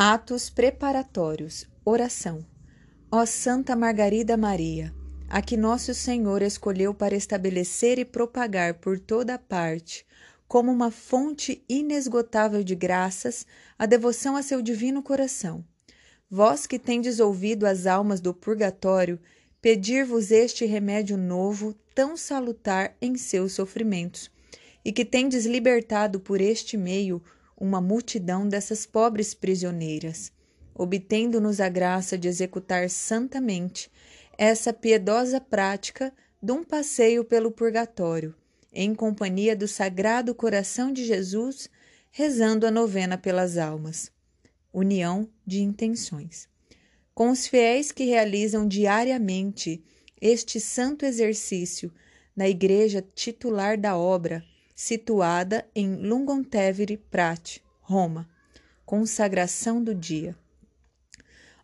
Atos preparatórios. Oração. Ó Santa Margarida Maria, a que nosso Senhor escolheu para estabelecer e propagar por toda parte, como uma fonte inesgotável de graças, a devoção a seu divino coração. Vós que tendes ouvido as almas do purgatório, pedir-vos este remédio novo, tão salutar em seus sofrimentos, e que tendes libertado por este meio uma multidão dessas pobres prisioneiras, obtendo-nos a graça de executar santamente essa piedosa prática de um passeio pelo purgatório, em companhia do Sagrado Coração de Jesus, rezando a novena pelas almas. União de intenções. Com os fiéis que realizam diariamente este santo exercício na igreja titular da obra, situada em Lungontevere Prate, Roma. Consagração do dia.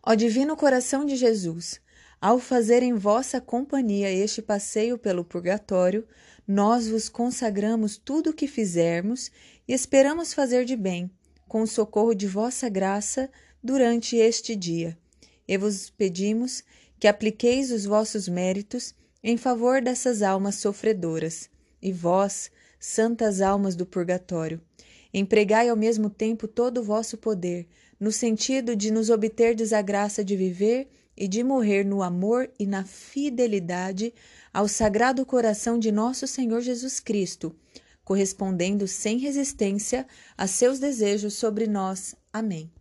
Ó Divino Coração de Jesus, ao fazer em vossa companhia este passeio pelo purgatório, nós vos consagramos tudo o que fizermos e esperamos fazer de bem, com o socorro de vossa graça, durante este dia. E vos pedimos que apliqueis os vossos méritos em favor dessas almas sofredoras, e vós, santas almas do purgatório, empregai ao mesmo tempo todo o vosso poder, no sentido de nos obterdes a graça de viver e de morrer no amor e na fidelidade ao Sagrado Coração de nosso Senhor Jesus Cristo, correspondendo sem resistência a seus desejos sobre nós. Amém.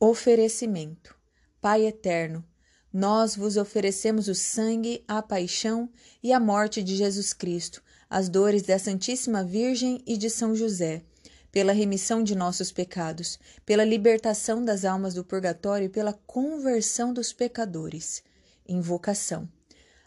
Oferecimento. Pai eterno, nós vos oferecemos o sangue, a paixão e a morte de Jesus Cristo as dores da Santíssima Virgem e de São José, pela remissão de nossos pecados, pela libertação das almas do purgatório e pela conversão dos pecadores. Invocação.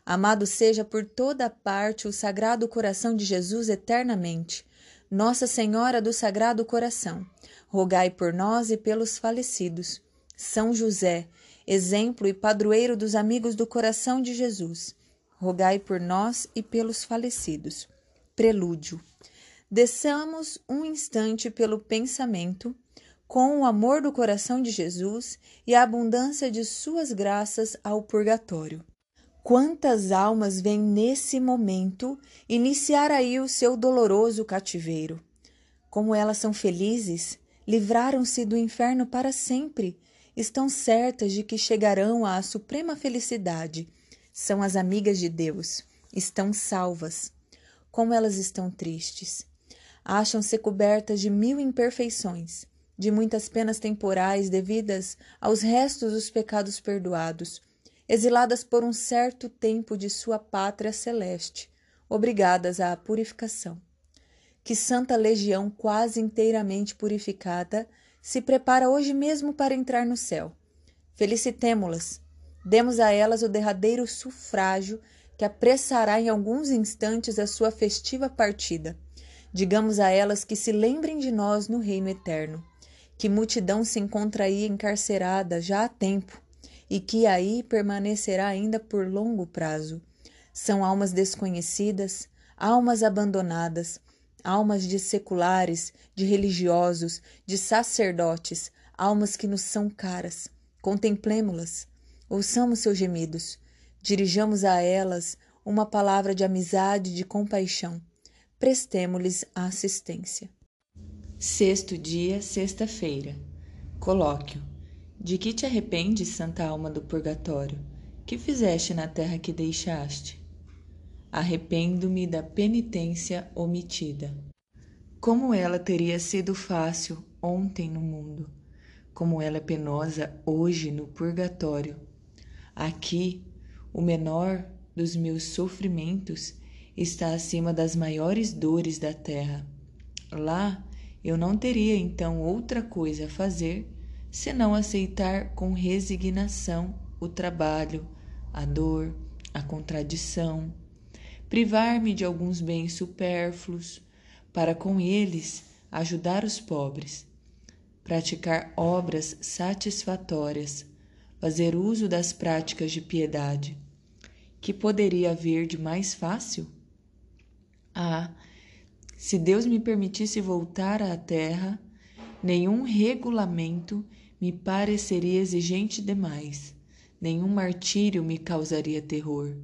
Amado seja por toda parte o Sagrado Coração de Jesus eternamente. Nossa Senhora do Sagrado Coração, rogai por nós e pelos falecidos. São José, exemplo e padroeiro dos amigos do coração de Jesus, rogai por nós e pelos falecidos. Prelúdio. Desçamos um instante pelo pensamento, com o amor do coração de Jesus e a abundância de suas graças ao purgatório. Quantas almas vêm nesse momento iniciar aí o seu doloroso cativeiro? Como elas são felizes, livraram-se do inferno para sempre, estão certas de que chegarão à suprema felicidade. São as amigas de Deus, estão salvas como elas estão tristes. Acham-se cobertas de mil imperfeições, de muitas penas temporais devidas aos restos dos pecados perdoados, exiladas por um certo tempo de sua pátria celeste, obrigadas à purificação. Que Santa Legião, quase inteiramente purificada, se prepara hoje mesmo para entrar no céu. Felicitemo-las, demos a elas o derradeiro sufrágio que apressará em alguns instantes a sua festiva partida. Digamos a elas que se lembrem de nós no reino eterno, que multidão se encontra aí encarcerada já há tempo e que aí permanecerá ainda por longo prazo. São almas desconhecidas, almas abandonadas, almas de seculares, de religiosos, de sacerdotes, almas que nos são caras. Contemplemo-las, ouçamos seus gemidos Dirijamos a elas uma palavra de amizade e de compaixão. Prestemo-lhes a assistência. Sexto dia, sexta-feira. Colóquio. De que te arrependes, Santa Alma do Purgatório? Que fizeste na terra que deixaste? Arrependo-me da penitência omitida. Como ela teria sido fácil ontem no mundo, como ela é penosa hoje no purgatório. Aqui o menor dos meus sofrimentos está acima das maiores dores da terra. Lá eu não teria então outra coisa a fazer senão aceitar com resignação o trabalho, a dor, a contradição, privar-me de alguns bens supérfluos, para com eles ajudar os pobres, praticar obras satisfatórias, fazer uso das práticas de piedade que poderia haver de mais fácil? Ah, se Deus me permitisse voltar à terra, nenhum regulamento me pareceria exigente demais. Nenhum martírio me causaria terror.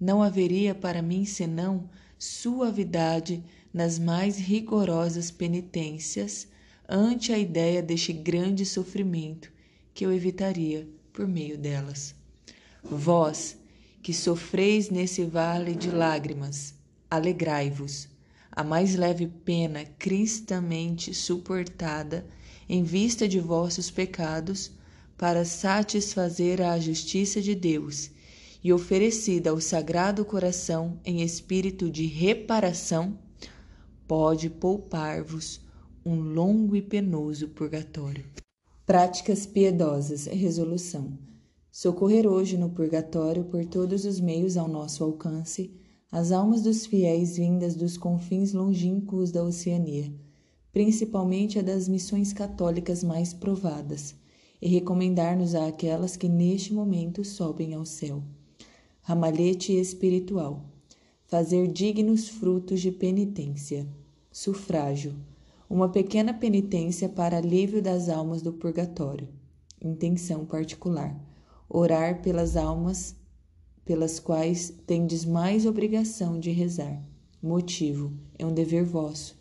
Não haveria para mim senão suavidade nas mais rigorosas penitências ante a ideia deste grande sofrimento que eu evitaria por meio delas. Vós, que sofreis nesse vale de lágrimas, alegrai-vos. A mais leve pena cristamente suportada em vista de vossos pecados, para satisfazer a justiça de Deus e oferecida ao Sagrado Coração em espírito de reparação, pode poupar-vos um longo e penoso purgatório. Práticas piedosas. Resolução. Socorrer hoje no purgatório por todos os meios ao nosso alcance as almas dos fiéis vindas dos confins longínquos da Oceania, principalmente a das missões católicas mais provadas, e recomendar-nos a aquelas que neste momento sobem ao céu. Ramalhete espiritual. Fazer dignos frutos de penitência. Sufrágio uma pequena penitência para alívio das almas do purgatório. Intenção particular: orar pelas almas pelas quais tendes mais obrigação de rezar. Motivo: é um dever vosso.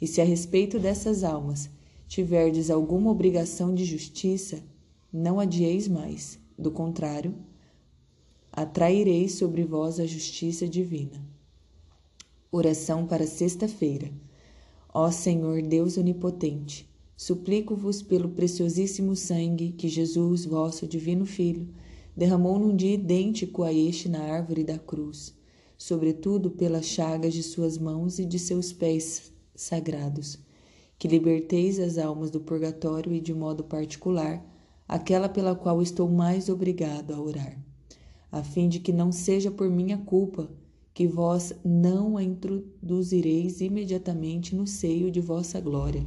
E se a respeito dessas almas tiverdes alguma obrigação de justiça, não adieis mais, do contrário, atraireis sobre vós a justiça divina. Oração para sexta-feira. Ó Senhor Deus onipotente, suplico-vos pelo preciosíssimo sangue que Jesus, vosso divino Filho, derramou num dia idêntico a este na árvore da cruz, sobretudo pelas chagas de suas mãos e de seus pés sagrados, que liberteis as almas do purgatório e, de modo particular, aquela pela qual estou mais obrigado a orar, a fim de que não seja por minha culpa que vós não a introduzireis imediatamente no seio de vossa glória,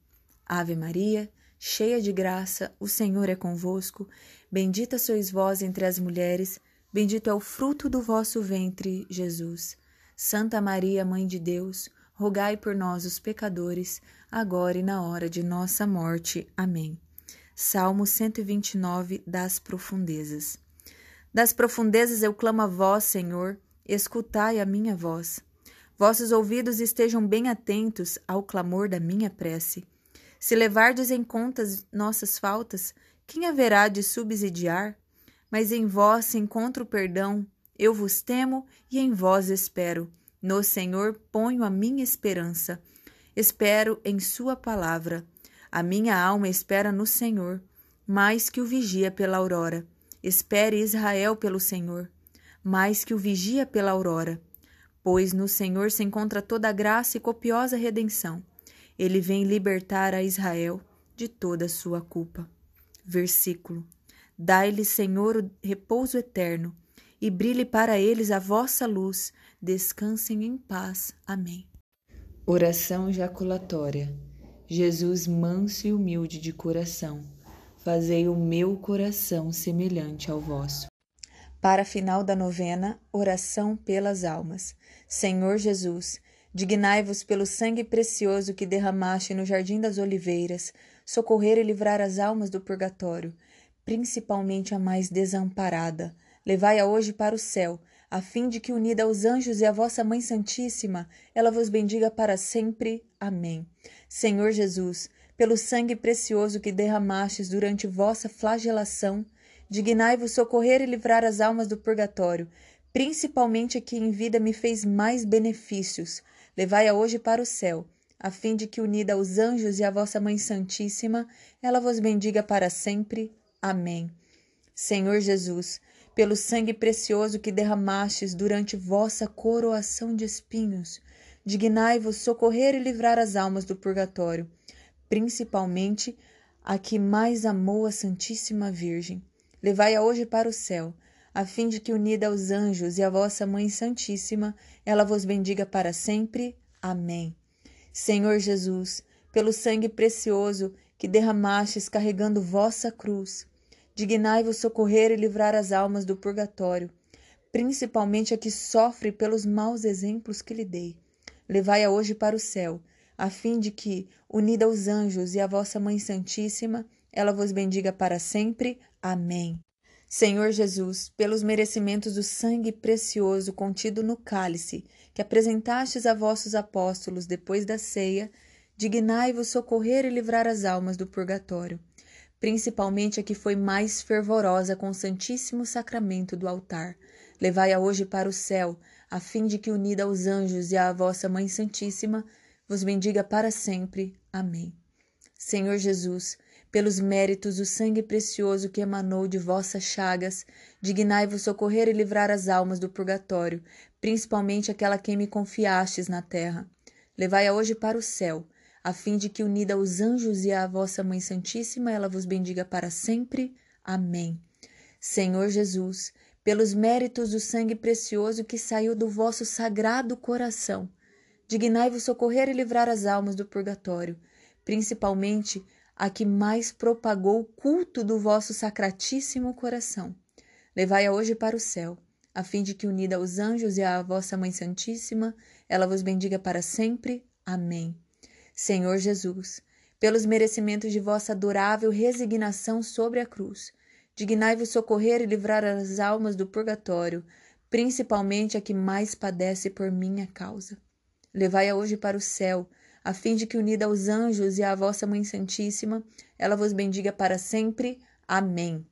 Ave Maria, cheia de graça, o Senhor é convosco, bendita sois vós entre as mulheres, bendito é o fruto do vosso ventre, Jesus. Santa Maria, Mãe de Deus, rogai por nós, os pecadores, agora e na hora de nossa morte. Amém. Salmo 129 das profundezas. Das profundezas eu clamo a vós, Senhor, escutai a minha voz. Vossos ouvidos estejam bem atentos ao clamor da minha prece. Se levardes em conta as nossas faltas, quem haverá de subsidiar? Mas em vós se encontra o perdão, eu vos temo e em vós espero. No Senhor ponho a minha esperança. Espero em Sua palavra. A minha alma espera no Senhor, mais que o vigia pela aurora. Espere Israel pelo Senhor, mais que o vigia pela aurora. Pois no Senhor se encontra toda a graça e copiosa redenção. Ele vem libertar a Israel de toda a sua culpa. Versículo: Dai-lhe, Senhor, o repouso eterno, e brilhe para eles a vossa luz. Descansem em paz. Amém. Oração jaculatória. Jesus manso e humilde de coração fazei o meu coração semelhante ao vosso. Para a final da novena, oração pelas almas. Senhor Jesus, dignai-vos pelo sangue precioso que derramaste no jardim das oliveiras, socorrer e livrar as almas do purgatório, principalmente a mais desamparada. Levai-a hoje para o céu, a fim de que, unida aos anjos e à vossa Mãe Santíssima, ela vos bendiga para sempre. Amém. Senhor Jesus, pelo sangue precioso que derramastes durante vossa flagelação, dignai-vos socorrer e livrar as almas do purgatório, principalmente a que em vida me fez mais benefícios. Levai-a hoje para o céu, a fim de que, unida aos anjos e à vossa Mãe Santíssima, ela vos bendiga para sempre. Amém. Senhor Jesus, pelo sangue precioso que derramastes durante vossa coroação de espinhos, dignai-vos socorrer e livrar as almas do purgatório principalmente a que mais amou a Santíssima Virgem, levai-a hoje para o céu, a fim de que, unida aos anjos e à vossa Mãe Santíssima, ela vos bendiga para sempre. Amém. Senhor Jesus, pelo sangue precioso que derramastes carregando vossa cruz, dignai-vos socorrer e livrar as almas do purgatório, principalmente a que sofre pelos maus exemplos que lhe dei. Levai-a hoje para o céu, a fim de que, unida aos anjos e à vossa Mãe Santíssima, ela vos bendiga para sempre. Amém. Senhor Jesus, pelos merecimentos do sangue precioso contido no cálice que apresentastes a vossos apóstolos depois da ceia, dignai-vos socorrer e livrar as almas do purgatório, principalmente a que foi mais fervorosa com o Santíssimo Sacramento do altar. Levai-a hoje para o céu, a fim de que, unida aos anjos e à vossa Mãe Santíssima, vos bendiga para sempre. Amém. Senhor Jesus, pelos méritos do sangue precioso que emanou de vossas chagas, dignai-vos socorrer e livrar as almas do purgatório, principalmente aquela quem me confiastes na terra. Levai-a hoje para o céu, a fim de que, unida aos anjos e à vossa Mãe Santíssima, ela vos bendiga para sempre. Amém. Senhor Jesus, pelos méritos do sangue precioso que saiu do vosso sagrado coração, dignai-vos socorrer e livrar as almas do purgatório, principalmente a que mais propagou o culto do vosso sacratíssimo coração. Levai-a hoje para o céu, a fim de que, unida aos anjos e à vossa Mãe Santíssima, ela vos bendiga para sempre. Amém. Senhor Jesus, pelos merecimentos de vossa adorável resignação sobre a cruz, dignai-vos socorrer e livrar as almas do purgatório, principalmente a que mais padece por minha causa. Levai-a hoje para o céu, a fim de que, unida aos anjos e à vossa Mãe Santíssima, ela vos bendiga para sempre. Amém.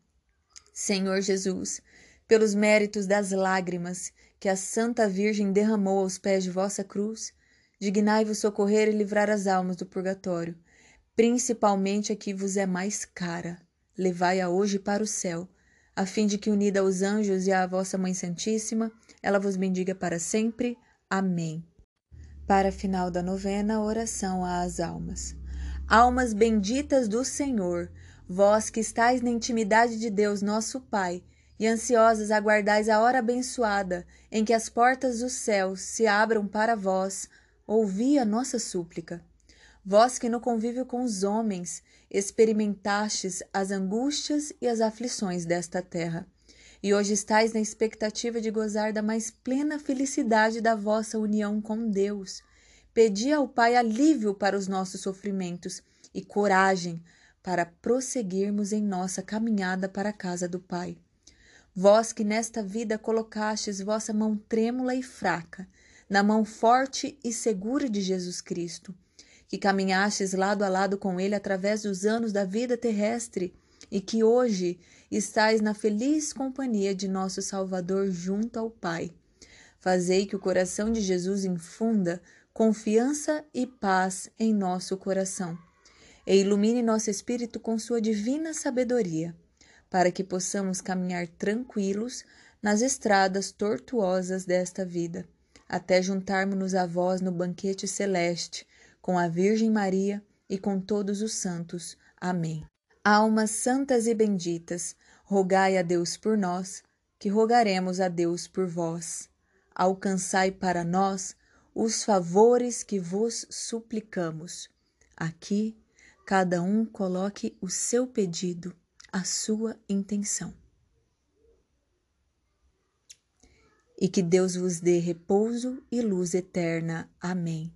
Senhor Jesus, pelos méritos das lágrimas que a Santa Virgem derramou aos pés de vossa cruz, dignai-vos socorrer e livrar as almas do purgatório, principalmente a que vos é mais cara. Levai-a hoje para o céu, a fim de que, unida aos anjos e à vossa Mãe Santíssima, ela vos bendiga para sempre. Amém. Para final da novena, oração às almas. Almas benditas do Senhor, vós que estáis na intimidade de Deus, nosso Pai, e ansiosas aguardais a hora abençoada em que as portas dos céus se abram para vós, ouvi a nossa súplica. Vós que no convívio com os homens experimentastes as angústias e as aflições desta terra, e hoje estáis na expectativa de gozar da mais plena felicidade da vossa união com Deus. Pedi ao Pai alívio para os nossos sofrimentos e coragem para prosseguirmos em nossa caminhada para a casa do Pai. Vós que nesta vida colocastes vossa mão trêmula e fraca na mão forte e segura de Jesus Cristo, que caminhastes lado a lado com Ele através dos anos da vida terrestre e que hoje estais na feliz companhia de nosso Salvador junto ao Pai. Fazei que o coração de Jesus infunda confiança e paz em nosso coração, e ilumine nosso espírito com sua divina sabedoria, para que possamos caminhar tranquilos nas estradas tortuosas desta vida, até juntarmos-nos a vós no banquete celeste, com a Virgem Maria e com todos os santos. Amém. Almas santas e benditas, rogai a Deus por nós, que rogaremos a Deus por vós. Alcançai para nós os favores que vos suplicamos. Aqui, cada um coloque o seu pedido, a sua intenção. E que Deus vos dê repouso e luz eterna. Amém.